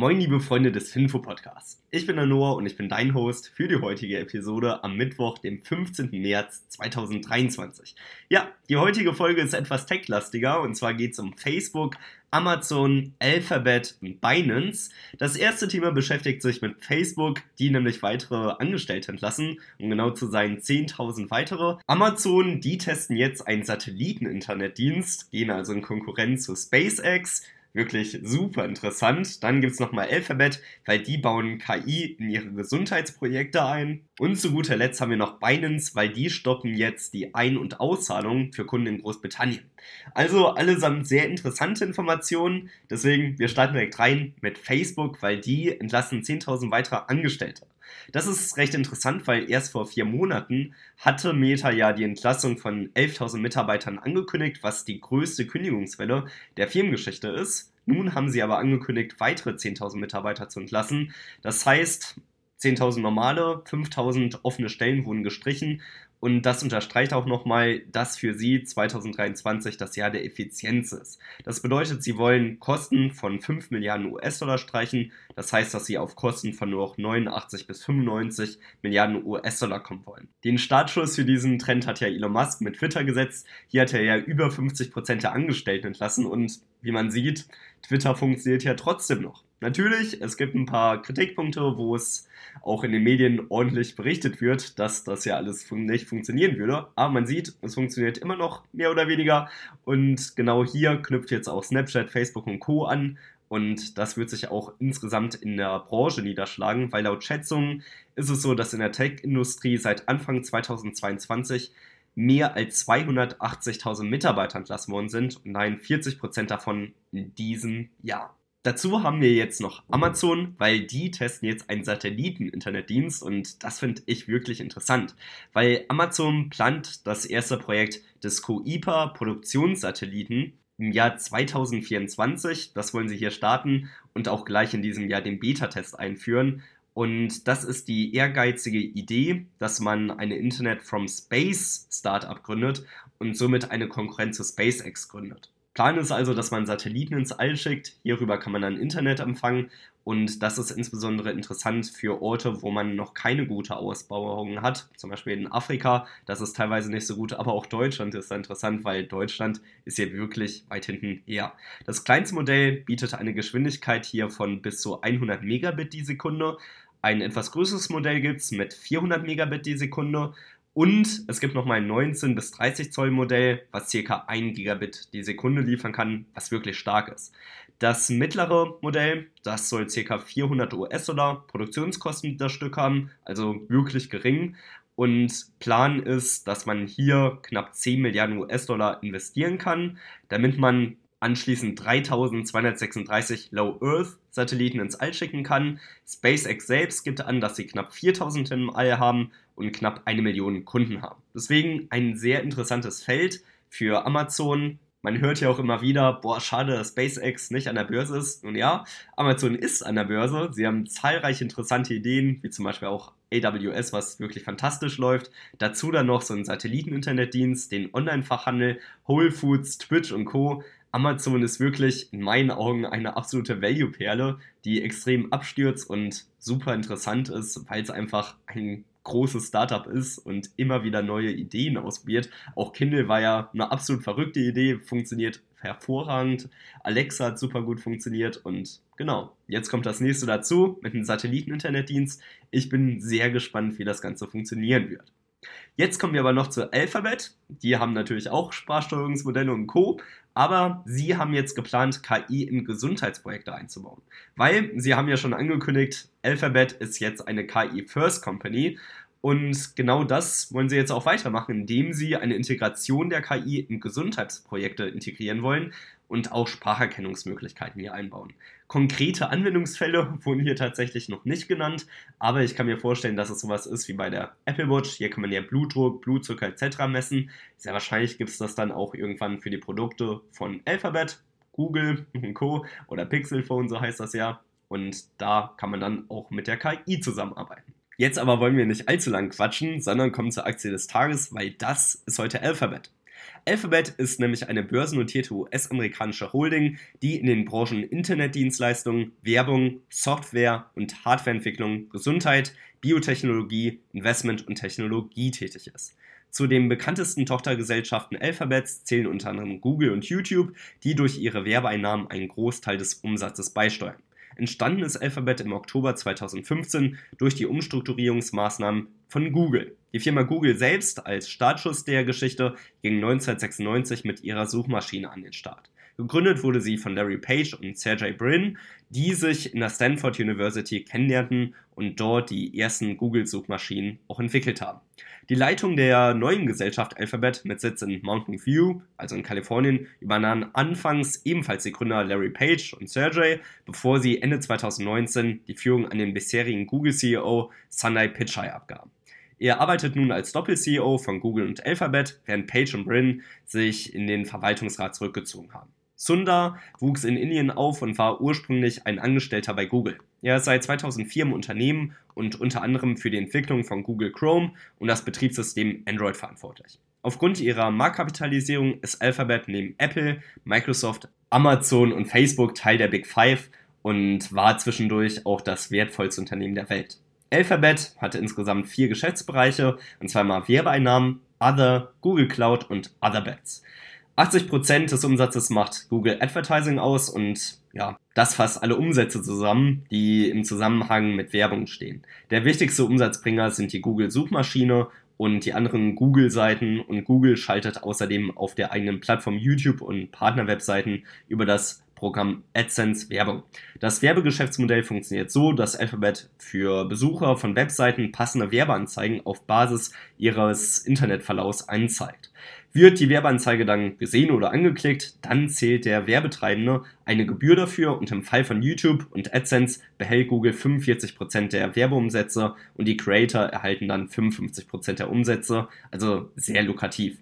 Moin, liebe Freunde des Finfo-Podcasts. Ich bin der Noah und ich bin dein Host für die heutige Episode am Mittwoch, dem 15. März 2023. Ja, die heutige Folge ist etwas techlastiger und zwar geht es um Facebook, Amazon, Alphabet und Binance. Das erste Thema beschäftigt sich mit Facebook, die nämlich weitere Angestellte entlassen, um genau zu sein 10.000 weitere. Amazon, die testen jetzt einen Satelliten-Internetdienst, gehen also in Konkurrenz zu SpaceX wirklich super interessant. Dann gibt es nochmal Alphabet, weil die bauen KI in ihre Gesundheitsprojekte ein. Und zu guter Letzt haben wir noch Binance, weil die stoppen jetzt die Ein- und Auszahlung für Kunden in Großbritannien. Also allesamt sehr interessante Informationen. Deswegen, wir starten direkt rein mit Facebook, weil die entlassen 10.000 weitere Angestellte. Das ist recht interessant, weil erst vor vier Monaten hatte Meta ja die Entlassung von 11.000 Mitarbeitern angekündigt, was die größte Kündigungswelle der Firmengeschichte ist. Nun haben sie aber angekündigt, weitere 10.000 Mitarbeiter zu entlassen. Das heißt, 10.000 normale, 5.000 offene Stellen wurden gestrichen und das unterstreicht auch nochmal, dass für sie 2023 das Jahr der Effizienz ist. Das bedeutet, sie wollen Kosten von 5 Milliarden US-Dollar streichen. Das heißt, dass sie auf Kosten von nur noch 89 bis 95 Milliarden US-Dollar kommen wollen. Den Startschuss für diesen Trend hat ja Elon Musk mit Twitter gesetzt. Hier hat er ja über 50 Prozent der Angestellten entlassen und wie man sieht, Twitter funktioniert ja trotzdem noch. Natürlich, es gibt ein paar Kritikpunkte, wo es auch in den Medien ordentlich berichtet wird, dass das ja alles nicht funktionieren würde. Aber man sieht, es funktioniert immer noch mehr oder weniger. Und genau hier knüpft jetzt auch Snapchat, Facebook und Co. an. Und das wird sich auch insgesamt in der Branche niederschlagen, weil laut Schätzungen ist es so, dass in der Tech-Industrie seit Anfang 2022 mehr als 280.000 Mitarbeiter entlassen worden sind und nein, 40% davon in diesem Jahr. Dazu haben wir jetzt noch Amazon, weil die testen jetzt einen Satelliten-Internetdienst und das finde ich wirklich interessant, weil Amazon plant das erste Projekt des Kuiper Produktionssatelliten im Jahr 2024. Das wollen sie hier starten und auch gleich in diesem Jahr den Beta-Test einführen. Und das ist die ehrgeizige Idee, dass man eine Internet from Space Startup gründet und somit eine Konkurrenz zu SpaceX gründet. Plan ist also, dass man Satelliten ins All schickt. Hierüber kann man dann Internet empfangen. Und das ist insbesondere interessant für Orte, wo man noch keine gute Ausbauung hat. Zum Beispiel in Afrika, das ist teilweise nicht so gut, aber auch Deutschland ist da interessant, weil Deutschland ist hier wirklich weit hinten eher. Das kleinste Modell bietet eine Geschwindigkeit hier von bis zu 100 Megabit die Sekunde. Ein etwas größeres Modell gibt es mit 400 Megabit die Sekunde und es gibt nochmal ein 19 bis 30 Zoll Modell, was ca. 1 Gigabit die Sekunde liefern kann, was wirklich stark ist. Das mittlere Modell, das soll ca. 400 US-Dollar Produktionskosten das Stück haben, also wirklich gering. Und Plan ist, dass man hier knapp 10 Milliarden US-Dollar investieren kann, damit man anschließend 3236 Low Earth Satelliten ins All schicken kann. SpaceX selbst gibt an, dass sie knapp 4000 im All haben und knapp eine Million Kunden haben. Deswegen ein sehr interessantes Feld für Amazon. Man hört ja auch immer wieder, boah, schade, dass SpaceX nicht an der Börse ist. Nun ja, Amazon ist an der Börse. Sie haben zahlreiche interessante Ideen, wie zum Beispiel auch AWS, was wirklich fantastisch läuft. Dazu dann noch so ein Satelliten-Internetdienst, den Online-Fachhandel, Whole Foods, Twitch und Co. Amazon ist wirklich in meinen Augen eine absolute Value-Perle, die extrem abstürzt und super interessant ist, weil es einfach ein großes Startup ist und immer wieder neue Ideen ausprobiert. Auch Kindle war ja eine absolut verrückte Idee, funktioniert hervorragend. Alexa hat super gut funktioniert und genau, jetzt kommt das nächste dazu mit einem Satelliten-Internetdienst. Ich bin sehr gespannt, wie das Ganze funktionieren wird. Jetzt kommen wir aber noch zu Alphabet. Die haben natürlich auch Sprachsteuerungsmodelle und Co. Aber sie haben jetzt geplant, KI in Gesundheitsprojekte einzubauen. Weil sie haben ja schon angekündigt, Alphabet ist jetzt eine KI-First Company. Und genau das wollen sie jetzt auch weitermachen, indem sie eine Integration der KI in Gesundheitsprojekte integrieren wollen und auch Spracherkennungsmöglichkeiten hier einbauen. Konkrete Anwendungsfälle wurden hier tatsächlich noch nicht genannt, aber ich kann mir vorstellen, dass es sowas ist wie bei der Apple Watch. Hier kann man ja Blutdruck, Blutzucker etc. messen. Sehr wahrscheinlich gibt es das dann auch irgendwann für die Produkte von Alphabet, Google und Co. oder Pixel Phone, so heißt das ja. Und da kann man dann auch mit der KI zusammenarbeiten. Jetzt aber wollen wir nicht allzu lang quatschen, sondern kommen zur Aktie des Tages, weil das ist heute Alphabet. Alphabet ist nämlich eine börsennotierte US-amerikanische Holding, die in den Branchen Internetdienstleistungen, Werbung, Software und Hardwareentwicklung, Gesundheit, Biotechnologie, Investment und Technologie tätig ist. Zu den bekanntesten Tochtergesellschaften Alphabets zählen unter anderem Google und YouTube, die durch ihre Werbeeinnahmen einen Großteil des Umsatzes beisteuern. Entstanden ist Alphabet im Oktober 2015 durch die Umstrukturierungsmaßnahmen von Google. Die Firma Google selbst als Startschuss der Geschichte ging 1996 mit ihrer Suchmaschine an den Start. Gegründet wurde sie von Larry Page und Sergey Brin, die sich in der Stanford University kennenlernten und dort die ersten Google-Suchmaschinen auch entwickelt haben. Die Leitung der neuen Gesellschaft Alphabet mit Sitz in Mountain View, also in Kalifornien, übernahmen anfangs ebenfalls die Gründer Larry Page und Sergey, bevor sie Ende 2019 die Führung an den bisherigen Google-CEO Sunday Pichai abgaben. Er arbeitet nun als Doppel-CEO von Google und Alphabet, während Page und Brin sich in den Verwaltungsrat zurückgezogen haben. Sundar wuchs in Indien auf und war ursprünglich ein Angestellter bei Google. Er ist seit 2004 im Unternehmen und unter anderem für die Entwicklung von Google Chrome und das Betriebssystem Android verantwortlich. Aufgrund ihrer Marktkapitalisierung ist Alphabet neben Apple, Microsoft, Amazon und Facebook Teil der Big Five und war zwischendurch auch das wertvollste Unternehmen der Welt. Alphabet hatte insgesamt vier Geschäftsbereiche, und zwar mal Werbeeinnahmen, Other, Google Cloud und Other Bets. 80% des Umsatzes macht Google Advertising aus und ja, das fasst alle Umsätze zusammen, die im Zusammenhang mit Werbung stehen. Der wichtigste Umsatzbringer sind die Google Suchmaschine und die anderen Google-Seiten und Google schaltet außerdem auf der eigenen Plattform YouTube und Partnerwebseiten über das Programm AdSense Werbung. Das Werbegeschäftsmodell funktioniert so, dass Alphabet für Besucher von Webseiten passende Werbeanzeigen auf Basis ihres Internetverlaufs anzeigt. Wird die Werbeanzeige dann gesehen oder angeklickt, dann zählt der Werbetreibende eine Gebühr dafür und im Fall von YouTube und AdSense behält Google 45% der Werbeumsätze und die Creator erhalten dann 55% der Umsätze, also sehr lukrativ.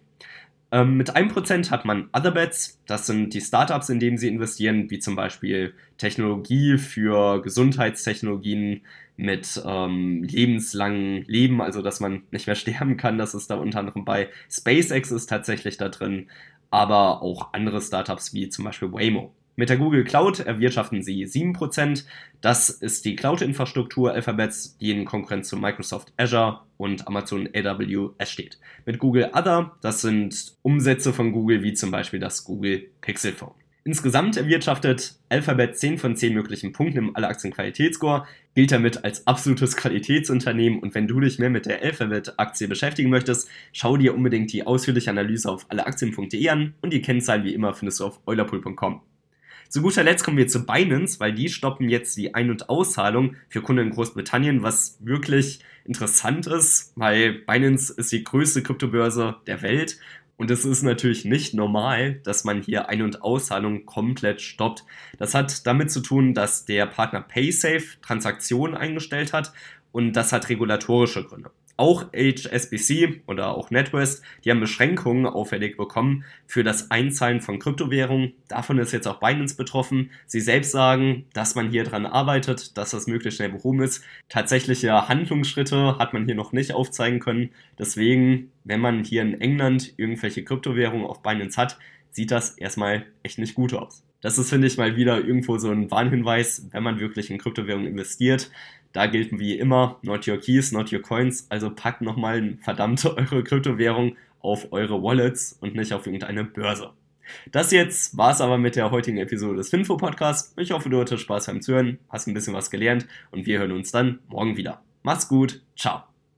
Ähm, mit 1% hat man Other Bets, das sind die Startups, in denen sie investieren, wie zum Beispiel Technologie für Gesundheitstechnologien mit ähm, lebenslangen Leben, also dass man nicht mehr sterben kann, das ist da unter anderem bei SpaceX ist tatsächlich da drin, aber auch andere Startups wie zum Beispiel Waymo. Mit der Google Cloud erwirtschaften sie 7%. Das ist die Cloud-Infrastruktur Alphabets, die in Konkurrenz zu Microsoft Azure und Amazon AWS steht. Mit Google Other, das sind Umsätze von Google, wie zum Beispiel das Google Pixel Phone. Insgesamt erwirtschaftet Alphabet 10 von 10 möglichen Punkten im Alle-Aktien-Qualitätsscore, gilt damit als absolutes Qualitätsunternehmen und wenn du dich mehr mit der Alphabet-Aktie beschäftigen möchtest, schau dir unbedingt die ausführliche Analyse auf alleaktien.de an und die Kennzahlen wie immer findest du auf eulerpool.com. Zu guter Letzt kommen wir zu Binance, weil die stoppen jetzt die Ein- und Auszahlung für Kunden in Großbritannien, was wirklich interessant ist, weil Binance ist die größte Kryptobörse der Welt und es ist natürlich nicht normal, dass man hier Ein- und Auszahlungen komplett stoppt. Das hat damit zu tun, dass der Partner PaySafe Transaktionen eingestellt hat und das hat regulatorische Gründe. Auch HSBC oder auch NetWest, die haben Beschränkungen auferlegt bekommen für das Einzahlen von Kryptowährungen. Davon ist jetzt auch Binance betroffen. Sie selbst sagen, dass man hier dran arbeitet, dass das möglichst schnell behoben ist. Tatsächliche Handlungsschritte hat man hier noch nicht aufzeigen können. Deswegen, wenn man hier in England irgendwelche Kryptowährungen auf Binance hat, sieht das erstmal echt nicht gut aus. Das ist, finde ich, mal wieder irgendwo so ein Warnhinweis, wenn man wirklich in Kryptowährungen investiert da gilt wie immer, not your keys, not your coins. Also packt nochmal verdammt eure Kryptowährung auf eure Wallets und nicht auf irgendeine Börse. Das jetzt war es aber mit der heutigen Episode des Finfo Podcasts. Ich hoffe, du hattest Spaß beim Zuhören, hast ein bisschen was gelernt und wir hören uns dann morgen wieder. Mach's gut, ciao.